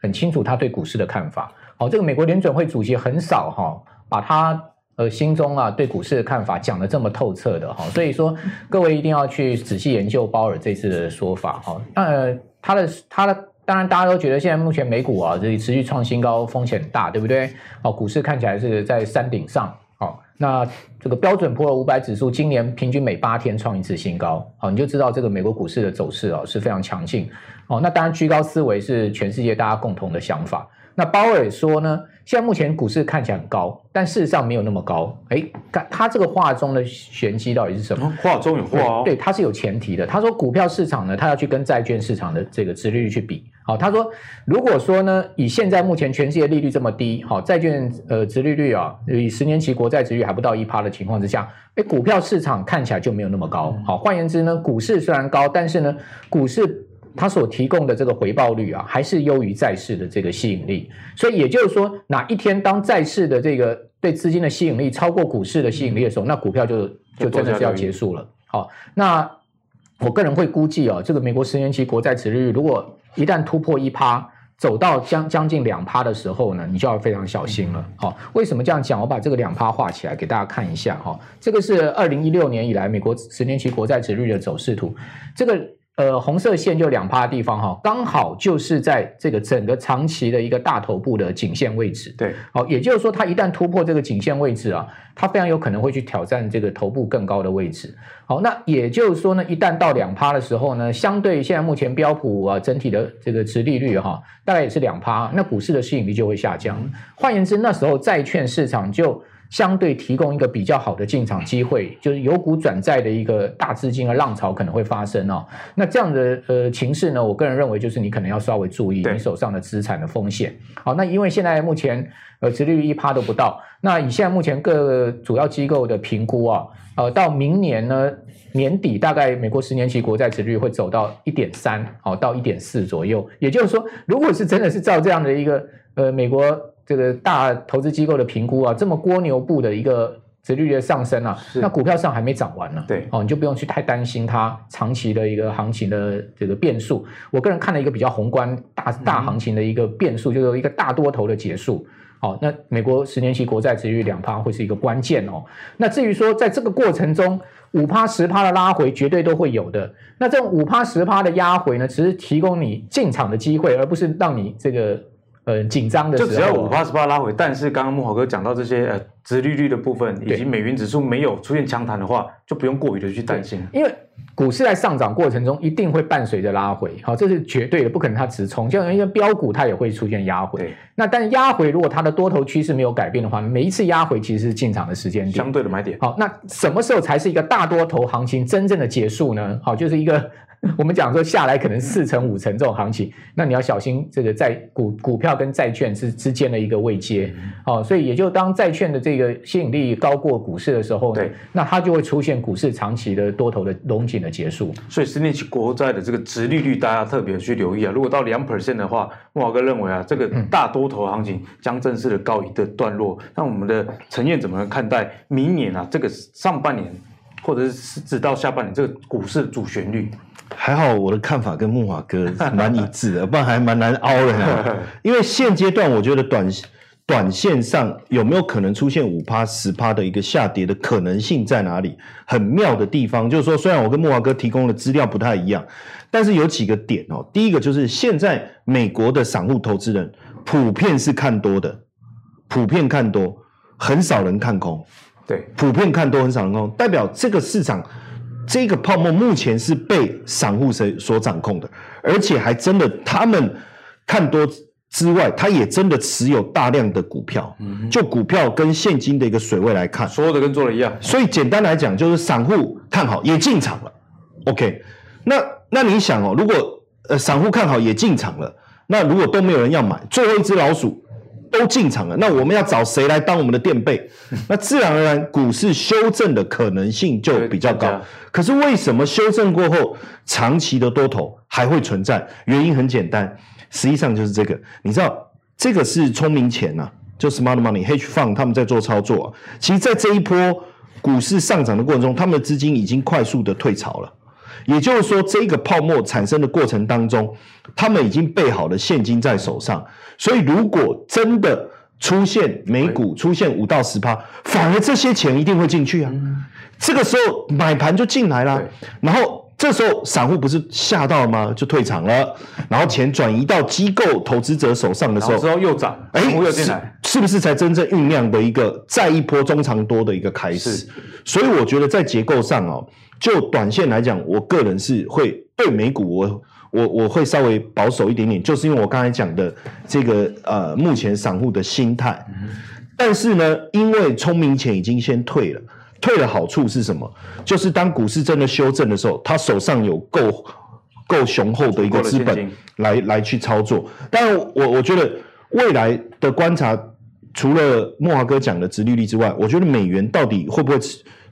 Speaker 2: 很清楚他对股市的看法。好，这个美国联准会主席很少哈把他。呃，心中啊对股市的看法讲得这么透彻的哈，所以说各位一定要去仔细研究鲍尔这次的说法哈。那他的他的当然大家都觉得现在目前美股啊这里持续创新高，风险大，对不对？哦，股市看起来是在山顶上。哦，那这个标准普尔五百指数今年平均每八天创一次新高，好，你就知道这个美国股市的走势啊是非常强劲。哦，那当然居高思维是全世界大家共同的想法。那鲍尔也说呢，现在目前股市看起来很高，但事实上没有那么高。哎，看他这个话中的玄机到底是什么？
Speaker 1: 话中有话哦。
Speaker 2: 对，他是有前提的。他说股票市场呢，他要去跟债券市场的这个殖利率去比。好，他说如果说呢，以现在目前全世界利率这么低，好，债券呃殖利率啊，以十年期国债殖率还不到一趴的情况之下，哎，股票市场看起来就没有那么高。好，换言之呢，股市虽然高，但是呢，股市。它所提供的这个回报率啊，还是优于债市的这个吸引力。所以也就是说，哪一天当债市的这个对资金的吸引力超过股市的吸引力的时候，那股票就就真的是要结束了。好，那我个人会估计哦，这个美国十年期国债殖利率如果一旦突破一趴，走到将将近两趴的时候呢，你就要非常小心了。好、哦，为什么这样讲？我把这个两趴画起来给大家看一下哈、哦。这个是二零一六年以来美国十年期国债殖利率的走势图。这个呃红色线就两趴的地方哈、哦，刚好就是在这个整个长期的一个大头部的颈线位置。
Speaker 1: 对，
Speaker 2: 好、哦，也就是说它一旦突破这个颈线位置啊，它非常有可能会去挑战这个头部更高的位置。好，那也就是说呢，一旦到两趴的时候呢，相对现在目前标普啊整体的这个殖利率哈、啊，大概也是两趴，那股市的吸引力就会下降。换言之，那时候债券市场就相对提供一个比较好的进场机会，就是由股转债的一个大资金的浪潮可能会发生哦。那这样的呃情势呢，我个人认为就是你可能要稍微注意你手上的资产的风险。好，那因为现在目前呃殖利率一趴都不到，那以现在目前各主要机构的评估啊。呃，到明年呢年底，大概美国十年期国债殖率会走到一点三，好到一点四左右。也就是说，如果是真的是照这样的一个呃美国这个大投资机构的评估啊，这么蜗牛步的一个殖利率的上升啊，那股票上还没涨完呢。
Speaker 1: 对，
Speaker 2: 哦，你就不用去太担心它长期的一个行情的这个变数。我个人看了一个比较宏观大大行情的一个变数，就是一个大多头的结束。好，那美国十年期国债殖利率两趴会是一个关键哦。那至于说在这个过程中五趴十趴的拉回绝对都会有的。那这种五趴十趴的压回呢，只是提供你进场的机会，而不是让你这个呃紧张的时候。
Speaker 1: 就只要五八十八拉回，但是刚刚慕驊哥讲到这些呃殖利率的部分，以及美元指数没有出现强弹的话，就不用过于的去担心，
Speaker 2: 因为。股市在上涨过程中一定会伴随着拉回，好，这是绝对的，不可能它直冲。像一些标股，它也会出现压回。那但是压回如果它的多头趋势没有改变的话，每一次压回其实是进场的时间点，
Speaker 1: 相对的买点。
Speaker 2: 好，那什么时候才是一个大多头行情真正的结束呢？好，就是一个。我们讲说下来可能四成五成这种行情，那你要小心这个债股股票跟债券之之间的一个位阶，哦，所以也就当债券的这个吸引力高过股市的时候，对，那它就会出现股市长期的多头的龙井的结束。
Speaker 1: 所以十年期国债的这个殖利率，大家特别去留意啊。如果到两 percent 的话，莫华哥认为啊，这个大多头行情将正式的告一个段落。那、嗯、我们的陈燕怎么看待明年啊？这个上半年或者是直到下半年这个股市的主旋律？
Speaker 3: 还好，我的看法跟木华哥蛮一致的，不然还蛮难凹的。因为现阶段，我觉得短短线上有没有可能出现五趴十趴的一个下跌的可能性在哪里？很妙的地方就是说，虽然我跟木华哥提供的资料不太一样，但是有几个点哦。第一个就是现在美国的散户投资人普遍是看多的，普遍看多，很少人看空。
Speaker 1: 对，
Speaker 3: 普遍看多，很少人看空，代表这个市场。这个泡沫目前是被散户谁所掌控的，而且还真的，他们看多之外，他也真的持有大量的股票。就股票跟现金的一个水位来看，
Speaker 1: 说的跟做的一样。
Speaker 3: 所以简单来讲，就是散户看好也进场了。OK，那那你想哦，如果呃散户看好也进场了，那如果都没有人要买，最后一只老鼠。都进场了，那我们要找谁来当我们的垫背？那自然而然，股市修正的可能性就比较高。可是为什么修正过后，长期的多头还会存在？原因很简单，实际上就是这个。你知道，这个是聪明钱呐、啊，就 smart money hedge fund 他们在做操作、啊。其实，在这一波股市上涨的过程中，他们的资金已经快速的退潮了。也就是说，这个泡沫产生的过程当中，他们已经备好了现金在手上，所以如果真的出现美股出现五到十趴，反而这些钱一定会进去啊。这个时候买盘就进来了，然后这时候散户不是吓到了吗？就退场了，然后钱转移到机构投资者手上的时候，
Speaker 1: 之后又涨，哎，又进来，
Speaker 3: 是不是才真正酝酿的一个再一波中长多的一个开始？所以我觉得在结构上哦。就短线来讲，我个人是会对美股我，我我我会稍微保守一点点，就是因为我刚才讲的这个呃，目前散户的心态。但是呢，因为聪明钱已经先退了，退的好处是什么？就是当股市真的修正的时候，他手上有够够雄厚的一个资本来来去操作。当然，我我觉得未来的观察，除了莫华哥讲的殖利率之外，我觉得美元到底会不会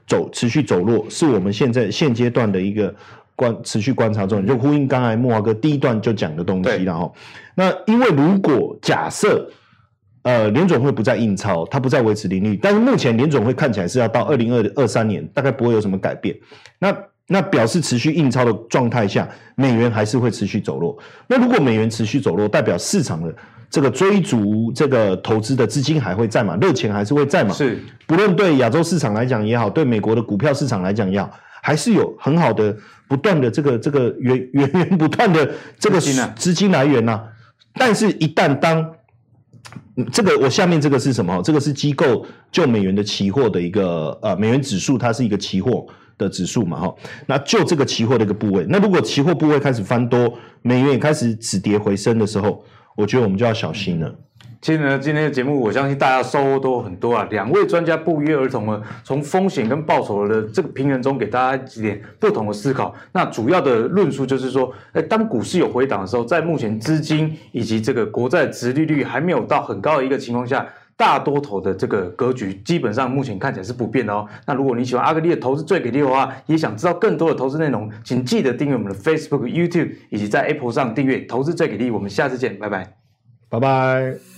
Speaker 3: 走持续走弱，是我们现在现阶段的一个观持续观察重点，就呼应刚才莫华哥第一段就讲的东西，然后那因为如果假设呃联总会不再印钞，它不再维持利率，但是目前联总会看起来是要到二零二二三年大概不会有什么改变。那那表示持续印钞的状态下，美元还是会持续走弱。那如果美元持续走弱，代表市场的这个追逐这个投资的资金还会在嘛？热钱还是会在嘛？
Speaker 1: 是，
Speaker 3: 不论对亚洲市场来讲也好，对美国的股票市场来讲也好，还是有很好的不断的这个这个源源源不断的这个资金来源呐、啊。但是，一旦当这个我下面这个是什么？这个是机构就美元的期货的一个呃美元指数，它是一个期货。的指数嘛，哈，那就这个期货的一个部位，那如果期货部位开始翻多，美元也开始止跌回升的时候，我觉得我们就要小心了。
Speaker 1: 其实呢，今天的节目我相信大家收获都很多啊。两位专家不约而同的从风险跟报酬的这个平衡中，给大家几点不同的思考。那主要的论述就是说，哎，当股市有回档的时候，在目前资金以及这个国债殖利率还没有到很高的一个情况下。大多头的这个格局，基本上目前看起来是不变的哦。那如果你喜欢阿格力的投资最给力的话，也想知道更多的投资内容，请记得订阅我们的 Facebook、YouTube，以及在 Apple 上订阅投资最给力。我们下次见，拜拜，
Speaker 3: 拜拜。